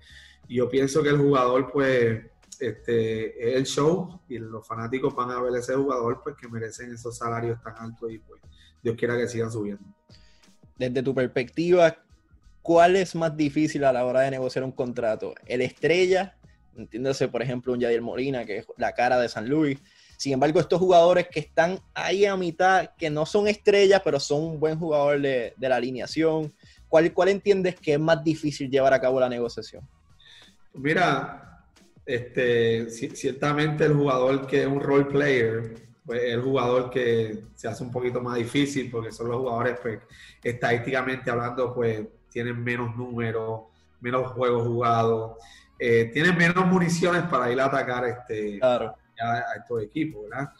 Y yo pienso que el jugador, pues, este, es el show y los fanáticos van a ver ese jugador, pues, que merecen esos salarios tan altos y, pues, Dios quiera que sigan subiendo. Desde tu perspectiva, ¿cuál es más difícil a la hora de negociar un contrato? ¿El estrella entiéndase, por ejemplo, un Yadier Molina, que es la cara de San Luis. Sin embargo, estos jugadores que están ahí a mitad, que no son estrellas, pero son un buen jugador de, la alineación, ¿cuál, ¿cuál entiendes que es más difícil llevar a cabo la negociación? Mira, este, ciertamente el jugador que es un role player, pues el jugador que se hace un poquito más difícil porque son los jugadores, pues estadísticamente hablando, pues tienen menos números, menos juegos jugados eh, tienen menos municiones para ir a atacar este, a, estos equipos, ¿verdad?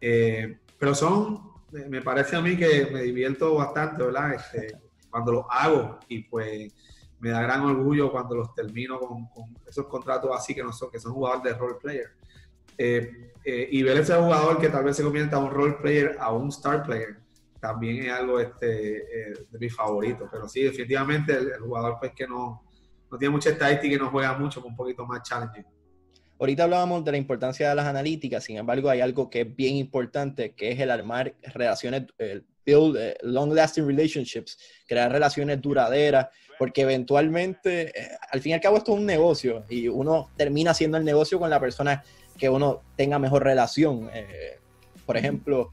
Eh, pero son, me parece a mí que me divierto bastante, ¿verdad? Este, cuando los hago y pues me da gran orgullo cuando los termino con, esos contratos así que no son, que son jugadores de role player. Eh, y ver ese jugador que tal vez se convierta a un role player a un star player también es algo este, de mis favoritos. Pero sí, definitivamente el, el jugador pues que no, no tiene mucha estadística y no juega mucho, con un poquito más challenging. Ahorita hablábamos de la importancia de las analíticas, sin embargo hay algo que es bien importante, que es el armar relaciones, el build eh, long lasting relationships, crear relaciones duraderas, porque eventualmente, eh, al fin y al cabo esto es un negocio y uno termina haciendo el negocio con la persona que uno tenga mejor relación. Eh, por ejemplo,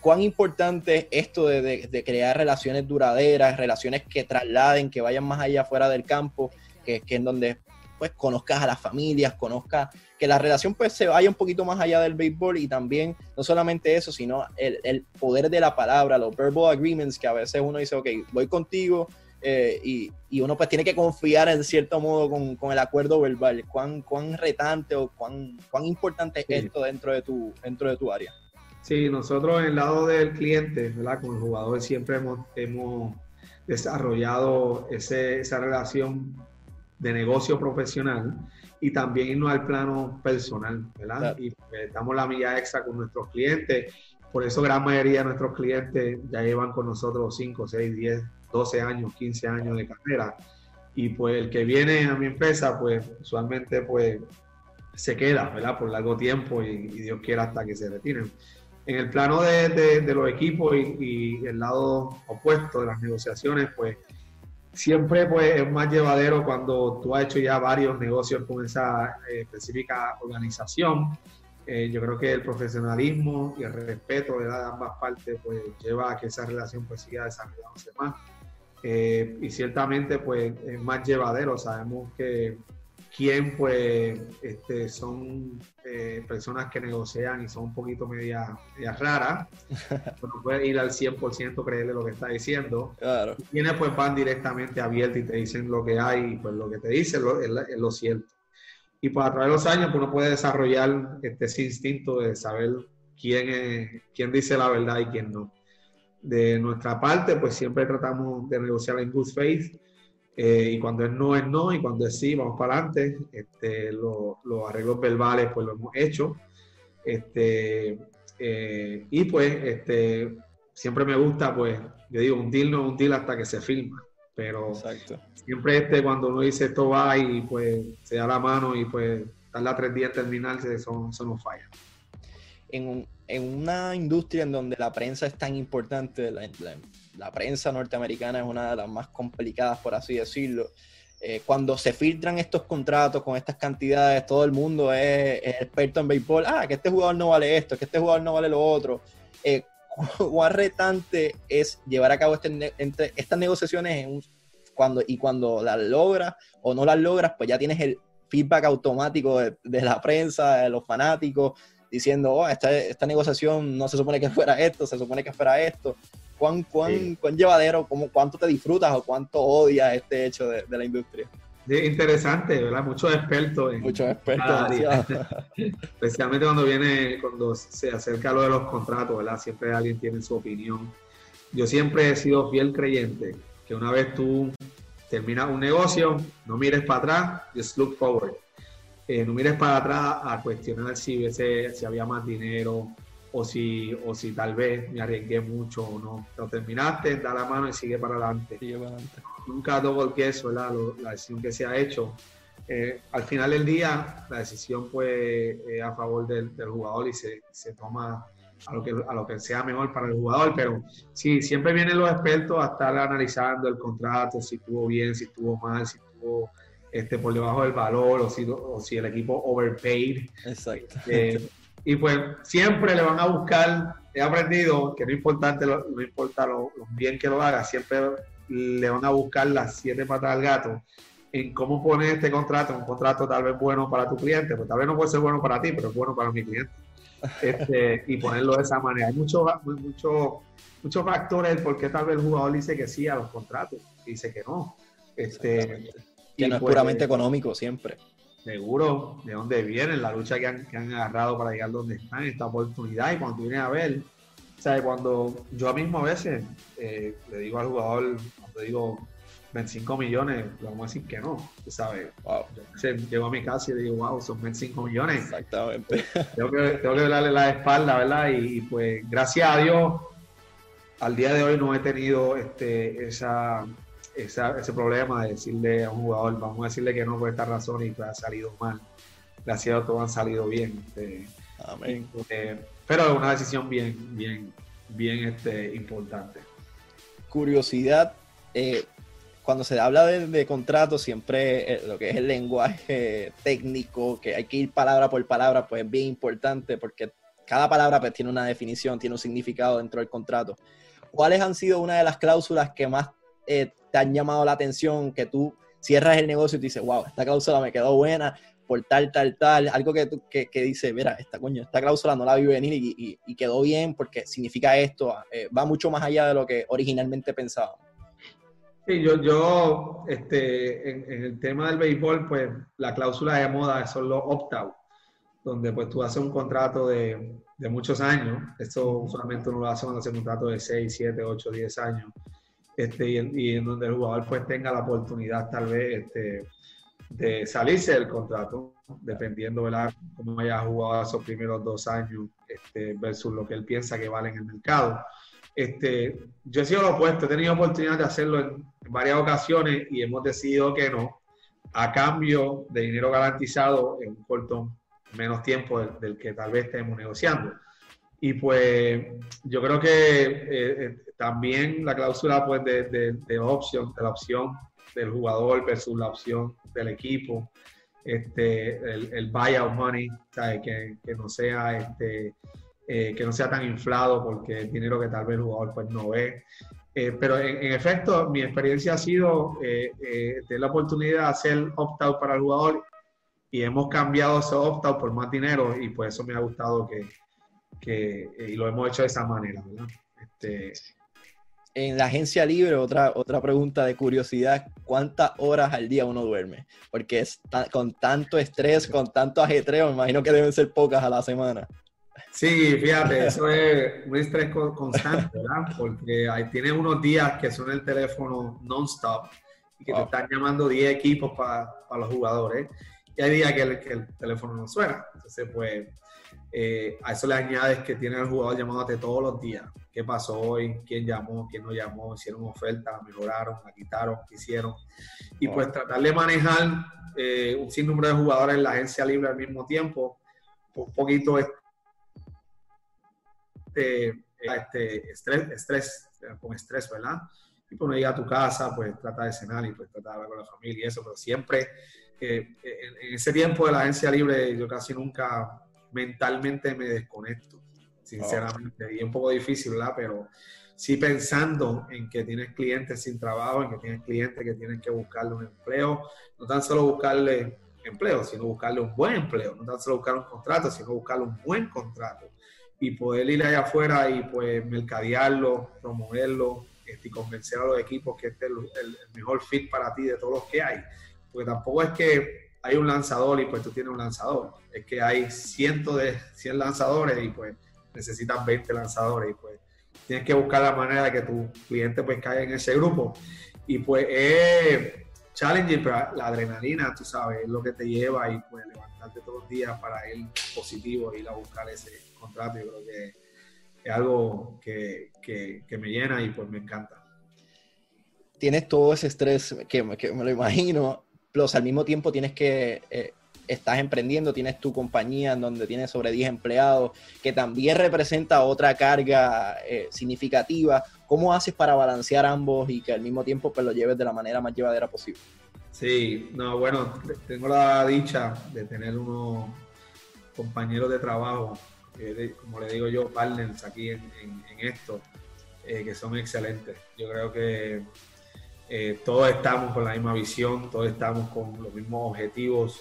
cuán importante es esto de, crear relaciones duraderas, relaciones que trasladen, que vayan más allá fuera del campo, que, es en donde pues conozcas a las familias, conozcas, que la relación pues se vaya un poquito más allá del béisbol y también no solamente eso, sino el, el poder de la palabra, los verbal agreements que a veces uno dice, ok, voy contigo, eh, y, y, uno pues tiene que confiar en cierto modo con, con, el acuerdo verbal. ¿Cuán, cuán retante o cuán, cuán importante es esto dentro de, tu, dentro de tu área? Sí, nosotros en el lado del cliente, ¿verdad? Con el jugador siempre hemos, hemos desarrollado ese, esa relación de negocio profesional y también irnos al plano personal, ¿verdad? Y damos la milla extra con nuestros clientes. Por eso gran mayoría de nuestros clientes ya llevan con nosotros 5, 6, 10, 12 años, 15 años de carrera. Y pues el que viene a mi empresa, pues usualmente pues se queda, ¿verdad? Por largo tiempo y, Dios quiera hasta que se retiren. En el plano de, de, los equipos y, y, el lado opuesto de las negociaciones, pues siempre pues es más llevadero cuando tú has hecho ya varios negocios con esa eh, específica organización. Eh, yo creo que el profesionalismo y el respeto de ambas partes pues lleva a que esa relación pues siga desarrollándose más. Eh, y ciertamente pues es más llevadero, sabemos que quien pues este, son eh, personas que negocian y son un poquito media, media raras, no puede ir al 100% creerle lo que está diciendo. Claro. Quienes pues van directamente abiertos y te dicen lo que hay y pues lo que te dicen es, lo cierto. Y pues a través de los años pues, uno puede desarrollar este, ese instinto de saber quién, es, quién dice la verdad y quién no de nuestra parte, pues siempre tratamos de negociar en good faith. Eh, y cuando es no, es no, y cuando es sí, vamos para adelante. Este, los arreglos verbales, pues lo hemos hecho. Este, eh, y pues, este, siempre me gusta, pues, yo digo, un deal no es un deal hasta que se firma. Pero siempre este, cuando uno dice esto va y pues se da la mano y pues tarda tres días en terminarse, eso, eso no falla. En un, en una industria en donde la prensa es tan importante, la, prensa norteamericana es una de las más complicadas, por así decirlo. Eh, cuando se filtran estos contratos con estas cantidades, todo el mundo es, experto en béisbol. Ah, que este jugador no vale esto, que este jugador no vale lo otro. Eh, ¿Cuán retante es llevar a cabo este, entre, estas negociaciones cuando, y cuando las logras o no las logras, pues ya tienes el feedback automático de, la prensa, de los fanáticos, diciendo, oh, esta, negociación no se supone que fuera esto, se supone que fuera esto. ¿Cuán, cuán, cuán llevadero, cómo, cuánto te disfrutas o cuánto odias este hecho de, de la industria? Sí, interesante, ¿verdad? Muchos expertos. En Muchos expertos. Especialmente cuando viene, cuando se acerca lo de los contratos, ¿verdad? Siempre alguien tiene su opinión. Yo siempre he sido fiel creyente que una vez tú terminas un negocio, no mires para atrás, just look forward. Eh, no mires para atrás a cuestionar si, si había más dinero o si, o si tal vez me arriesgué mucho o no. Lo terminaste, da la mano y sigue para adelante. Sigue para adelante. Nunca doble queso, la decisión que se ha hecho. Eh, al final del día, la decisión fue eh, a favor del, del, jugador y se, se toma a lo, que, a lo que sea mejor para el jugador, pero sí, siempre vienen los expertos a estar analizando el contrato, si estuvo bien, si estuvo mal, si estuvo este, por debajo del valor o si, o si el equipo overpaid. Exacto. Eh, y pues siempre le van a buscar, he aprendido que no, importante lo, no importa lo, bien que lo haga, siempre le van a buscar las siete patas al gato en cómo poner este contrato, un contrato tal vez bueno para tu cliente, pues tal vez no puede ser bueno para ti, pero es bueno para mi cliente. Este, y ponerlo de esa manera. Hay muchos mucho, muchos factores por qué tal vez el jugador dice que sí a los contratos, dice que no. Este, que no es pues, puramente económico siempre. Seguro, de dónde vienen, la lucha que han, que han agarrado para llegar donde están, esta oportunidad. Y cuando tú vienes a ver, ¿sabes? Cuando yo mismo a veces eh, le digo al jugador, cuando digo 25 millones, le vamos a decir que no, ¿sabes? Wow. llego a mi casa y le digo, wow, son 25 millones. Exactamente. Tengo que, tengo que darle la espalda, ¿verdad? Y, y, pues, gracias a Dios, al día de hoy no he tenido este, esa, ese problema de decirle a un jugador, vamos a decirle que no por esta razón y que ha salido mal. Gracias a todos han salido bien. Este, Amén. Eh, pero es una decisión bien, bien, bien este, importante. Curiosidad, eh, cuando se habla de, de contratos, siempre eh, lo que es el lenguaje técnico, que hay que ir palabra por palabra, pues es bien importante porque cada palabra pues, tiene una definición, tiene un significado dentro del contrato. ¿Cuáles han sido una de las cláusulas que más te han llamado la atención, que tú cierras el negocio y te dices, wow, esta cláusula me quedó buena por tal, tal, tal, algo que, que, que dice, mira, esta, coño, esta cláusula no la vi venir y, quedó bien porque significa esto, eh, va mucho más allá de lo que originalmente pensábamos. Sí, yo, yo este, en, el tema del béisbol, pues la cláusula de moda son los opt-out, donde pues tú haces un contrato de, de muchos años, esto solamente uno lo hace cuando hace un contrato de 6, 7, 8, 10 años, este, y, y, en donde el jugador pues tenga la oportunidad tal vez este, de salirse del contrato, dependiendo de cómo haya jugado esos primeros dos años este, versus lo que él piensa que vale en el mercado. Este, yo he sido lo opuesto, he tenido oportunidad de hacerlo en, varias ocasiones y hemos decidido que no, a cambio de dinero garantizado en un corto menos tiempo del, que tal vez estemos negociando. Y pues yo creo que eh, eh, también la cláusula pues, de, de, de, opción, de la opción del jugador versus la opción del equipo, este, el, el buyout money, Que, que, no sea este, eh, que no sea tan inflado porque es dinero que tal vez el jugador pues, no ve. Eh, pero en, efecto, mi experiencia ha sido eh, tener la oportunidad de hacer opt-out para el jugador y hemos cambiado ese opt-out por más dinero y pues eso me ha gustado que, que y lo hemos hecho de esa manera. Este, en la agencia libre, otra, otra pregunta de curiosidad, ¿cuántas horas al día uno duerme? Porque es con tanto estrés, con tanto ajetreo, me imagino que deben ser pocas a la semana. Sí, fíjate, eso es un estrés constante, ¿verdad? Porque ahí tienes unos días que son el teléfono non-stop y que te están llamando 10 equipos para los jugadores. Y hay días que el, que el teléfono no suena. Entonces, pues, eh, a eso le añades que tiene el jugador llamándote todos los días. ¿Qué pasó hoy? ¿Quién llamó? ¿Quién no llamó? ¿Hicieron oferta? ¿Mejoraron? ¿La quitaron? ¿Qué hicieron? Y pues tratar de manejar eh, un sinnúmero de jugadores en la agencia libre al mismo tiempo, un poquito este, este estrés, estrés, con estrés, ¿verdad? Y cuando llega a tu casa, pues trata de cenar y pues trata de hablar con la familia y eso, pero siempre eh, en ese tiempo de la agencia libre yo casi nunca mentalmente me desconecto, sinceramente. Y es un poco difícil, ¿verdad? Pero sí pensando en que tienes clientes sin trabajo, en que tienes clientes que tienen que buscarle un empleo, no tan solo buscarle empleo, sino buscarle un buen empleo, no tan solo buscar un contrato, sino buscarle un buen contrato y poder ir allá afuera y pues mercadearlo, promoverlo este, y convencer a los equipos que este es el, el mejor fit para ti de todos los que hay. Porque tampoco es que hay un lanzador y pues tú tienes un lanzador. Es que hay cientos de 100 lanzadores y pues necesitas 20 lanzadores y pues tienes que buscar la manera de que tu cliente pues caiga en ese grupo. Y pues es challenging, pero la adrenalina, tú sabes, es lo que te lleva y pues levantarte todos los días para ir positivo, ir a buscar ese contrato. Yo creo que es algo que, que, me llena y pues me encanta. Tienes todo ese estrés que, que me lo imagino plus al mismo tiempo tienes que, eh, estás emprendiendo, tienes tu compañía en donde tienes sobre 10 empleados, que también representa otra carga eh, significativa. ¿Cómo haces para balancear ambos y que al mismo tiempo pues, lo lleves de la manera más llevadera posible? Sí, no, bueno, tengo la dicha de tener unos compañeros de trabajo, como le digo yo, partners aquí en, esto, eh, que son excelentes. Yo creo que eh, todos estamos con la misma visión, todos estamos con los mismos objetivos,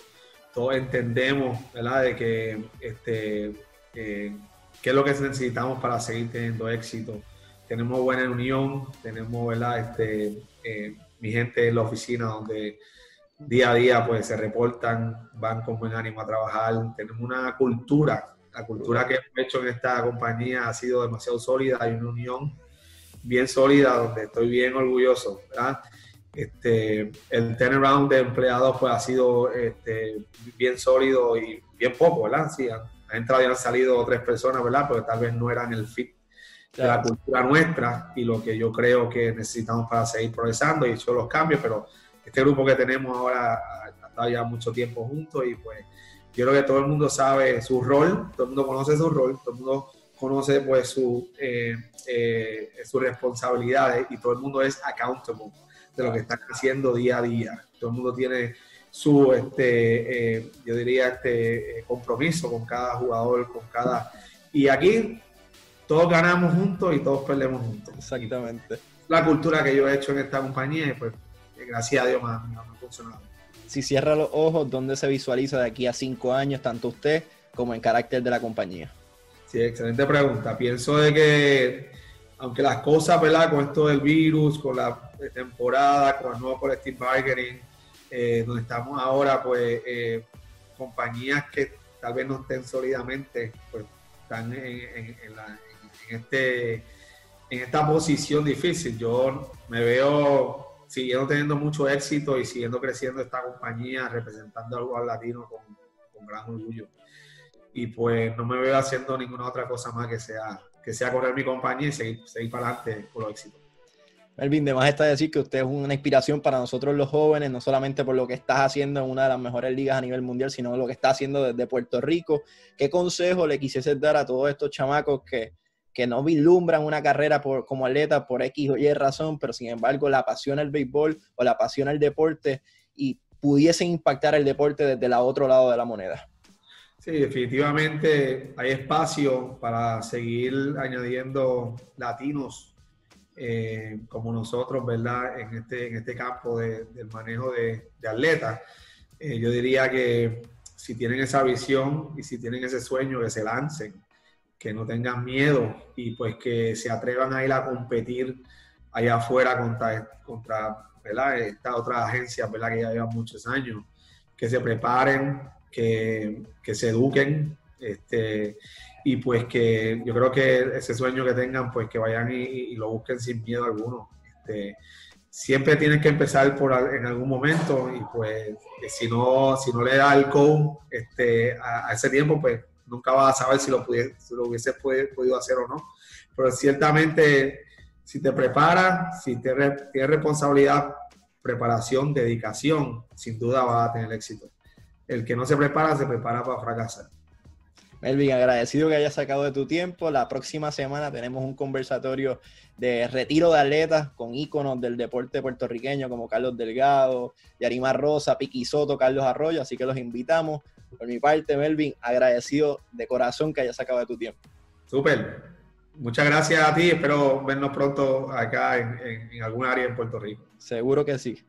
todos entendemos, ¿verdad?, de que este, eh, qué es lo que necesitamos para seguir teniendo éxito. Tenemos buena unión, tenemos, ¿verdad?, este, eh, mi gente en la oficina donde día a día pues se reportan, van con buen ánimo a trabajar, tenemos una cultura, la cultura que hemos hecho en esta compañía ha sido demasiado sólida, hay una unión bien sólida, donde estoy bien orgulloso, ¿verdad? Este, el turnaround de empleados pues ha sido este, bien sólido y bien poco, ¿verdad? Sí, han, entrado y han salido tres personas, ¿verdad? Porque tal vez no eran el fit de la cultura nuestra y lo que yo creo que necesitamos para seguir progresando y hecho los cambios, pero este grupo que tenemos ahora ha estado ya mucho tiempo juntos y pues yo creo que todo el mundo sabe su rol, todo el mundo conoce su rol, todo el mundo conoce pues su, eh, eh, sus responsabilidades y todo el mundo es accountable de lo que están haciendo día a día. Todo el mundo tiene su, este, eh, yo diría, este compromiso con cada jugador, con cada... Y aquí todos ganamos juntos y todos perdemos juntos. Exactamente. La cultura que yo he hecho en esta compañía, pues gracias a Dios me, ha funcionado. Si cierra los ojos, ¿dónde se visualiza de aquí a cinco años, tanto usted como en carácter de la compañía? Sí, excelente pregunta. Pienso de que, aunque las cosas, ¿verdad? Con esto del virus, con la temporada, con el nuevo collective bargaining, eh, donde estamos ahora, pues eh, compañías que tal vez no estén sólidamente, pues están en, este, en esta posición difícil. Yo me veo siguiendo teniendo mucho éxito y siguiendo creciendo esta compañía, representando al latino con gran orgullo y pues no me veo haciendo ninguna otra cosa más que sea, que sea correr mi compañía y seguir, seguir para adelante por los éxitos. Melvin, de más está decir que usted es una inspiración para nosotros los jóvenes, no solamente por lo que estás haciendo en una de las mejores ligas a nivel mundial, sino lo que está haciendo desde Puerto Rico. ¿Qué consejo le quisiese dar a todos estos chamacos que, que no vislumbran una carrera por, como atleta por X o Y razón, pero sin embargo la apasiona el béisbol o la apasiona el deporte y pudiesen impactar el deporte desde el otro lado de la moneda? Sí, definitivamente hay espacio para seguir añadiendo latinos eh, como nosotros, ¿verdad? En este, en este campo del manejo de, atletas. Eh, yo diría que si tienen esa visión y si tienen ese sueño, que se lancen, que no tengan miedo y pues que se atrevan a ir a competir allá afuera contra, contra ¿verdad? Esta otra agencia, ¿verdad? Que ya lleva muchos años, que se preparen, que, se eduquen, este, y pues que yo creo que ese sueño que tengan, pues que vayan y, lo busquen sin miedo alguno. Este, siempre tienen que empezar por en algún momento y pues si no, si no le da el go este, a, ese tiempo, pues nunca vas a saber si lo, pudiese, si lo hubiese podido hacer o no. Pero ciertamente, si te preparas, si tienes, tienes responsabilidad, preparación, dedicación, sin duda vas a tener éxito el que no se prepara, se prepara para fracasar. Melvin, agradecido que hayas sacado de tu tiempo. La próxima semana tenemos un conversatorio de retiro de atletas con íconos del deporte puertorriqueño como Carlos Delgado, Yarima Rosa, Piqui Soto, Carlos Arroyo, así que los invitamos. Por mi parte, Melvin, agradecido de corazón que hayas sacado de tu tiempo. Súper. Muchas gracias a ti. Espero vernos pronto acá en, en algún área en Puerto Rico. Seguro que sí.